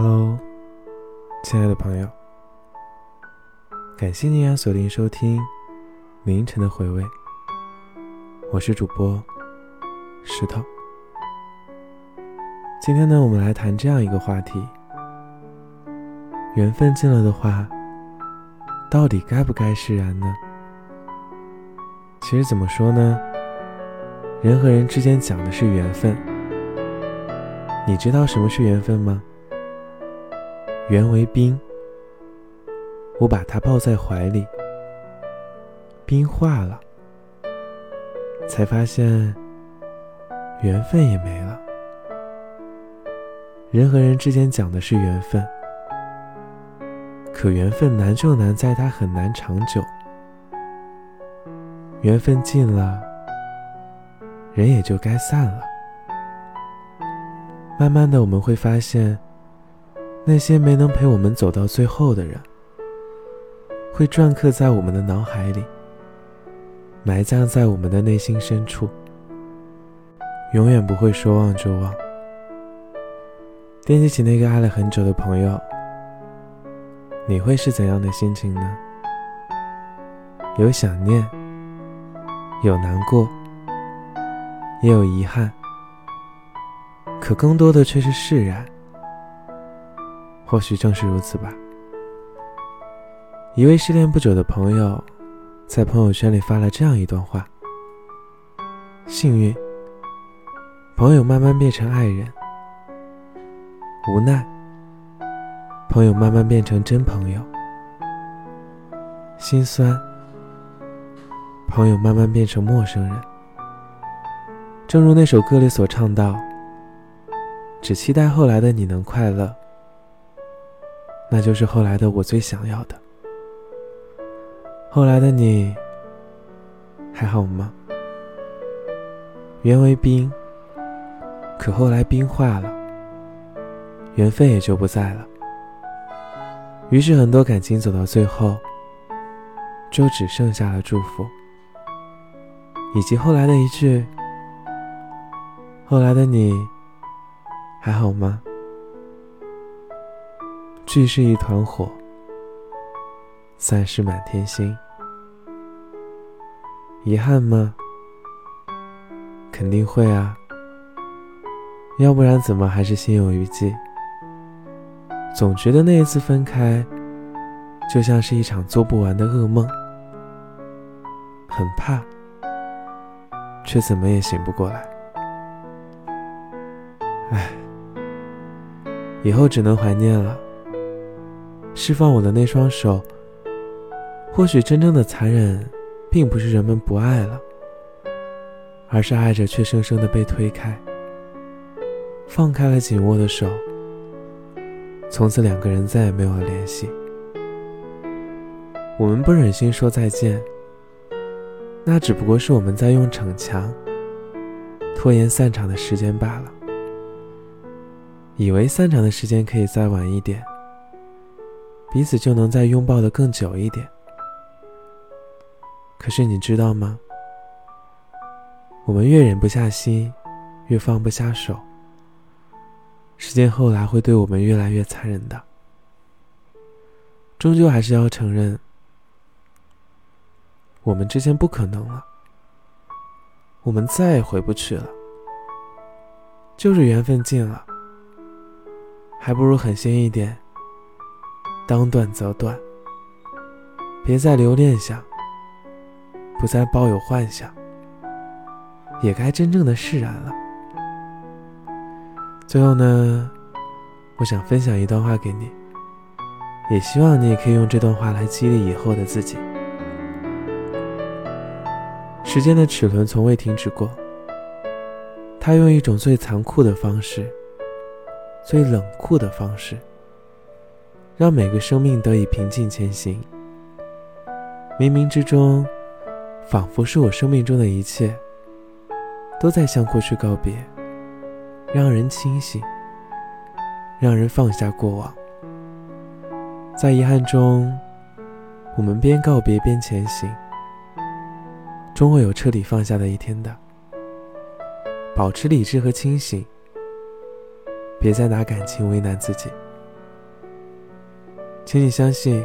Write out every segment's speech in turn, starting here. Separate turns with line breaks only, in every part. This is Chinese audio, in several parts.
Hello，亲爱的朋友，感谢你啊锁定收听凌晨的回味。我是主播石头。今天呢，我们来谈这样一个话题：缘分尽了的话，到底该不该释然呢？其实怎么说呢？人和人之间讲的是缘分。你知道什么是缘分吗？缘为冰，我把它抱在怀里，冰化了，才发现缘分也没了。人和人之间讲的是缘分，可缘分难就难在它很难长久。缘分尽了，人也就该散了。慢慢的，我们会发现，那些没能陪我们走到最后的人，会篆刻在我们的脑海里，埋葬在我们的内心深处，永远不会说忘就忘。惦记起那个爱了很久的朋友，你会是怎样的心情呢？有想念，有难过，也有遗憾。可更多的却是释然。或许正是如此吧。一位失恋不久的朋友，在朋友圈里发了这样一段话：幸运，朋友慢慢变成爱人；无奈，朋友慢慢变成真朋友；心酸，朋友慢慢变成陌生人。正如那首歌里所唱到。只期待后来的你能快乐，那就是后来的我最想要的。后来的你还好吗？缘为冰，可后来冰化了，缘分也就不在了。于是很多感情走到最后，就只剩下了祝福，以及后来的一句：“后来的你。”还好吗？聚是一团火，散是满天星。遗憾吗？肯定会啊，要不然怎么还是心有余悸？总觉得那一次分开，就像是一场做不完的噩梦，很怕，却怎么也醒不过来。唉。以后只能怀念了。释放我的那双手。或许真正的残忍，并不是人们不爱了，而是爱着却生生的被推开。放开了紧握的手，从此两个人再也没有了联系。我们不忍心说再见，那只不过是我们在用逞强，拖延散场的时间罢了。以为散场的时间可以再晚一点，彼此就能再拥抱的更久一点。可是你知道吗？我们越忍不下心，越放不下手，时间后来会对我们越来越残忍的。终究还是要承认，我们之间不可能了，我们再也回不去了，就是缘分尽了。还不如狠心一点，当断则断，别再留恋想，不再抱有幻想，也该真正的释然了。最后呢，我想分享一段话给你，也希望你也可以用这段话来激励以后的自己。时间的齿轮从未停止过，它用一种最残酷的方式。最冷酷的方式，让每个生命得以平静前行。冥冥之中，仿佛是我生命中的一切，都在向过去告别，让人清醒，让人放下过往。在遗憾中，我们边告别边前行，终会有彻底放下的一天的。保持理智和清醒。别再拿感情为难自己。请你相信，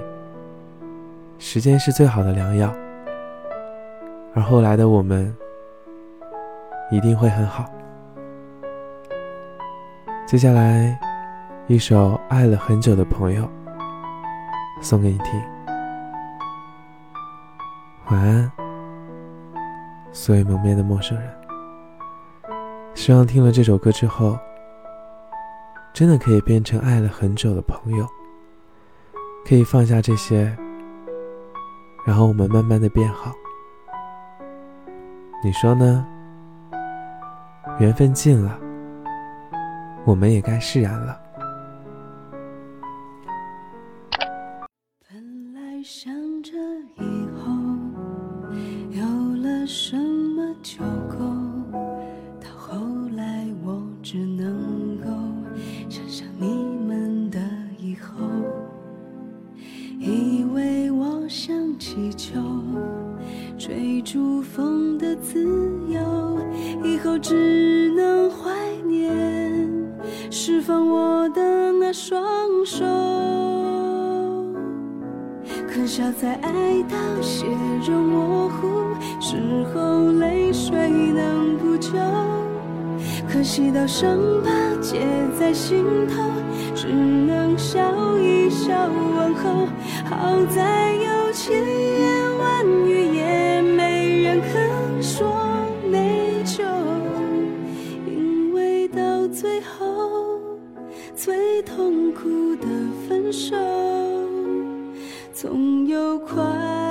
时间是最好的良药，而后来的我们一定会很好。接下来，一首爱了很久的朋友送给你听，晚安，所有蒙面的陌生人。希望听了这首歌之后，真的可以变成爱了很久的朋友。可以放下这些，然后我们慢慢的变好。你说呢？缘分尽了，我们也该释然了。
本来想着以后有了什气球，追逐风的自由，以后只能怀念释放我的那双手。可笑在爱到血肉模糊时候，泪水能补救。可惜到伤疤结在心头，只能笑一笑问候。好在有千痛苦的分手，总有快。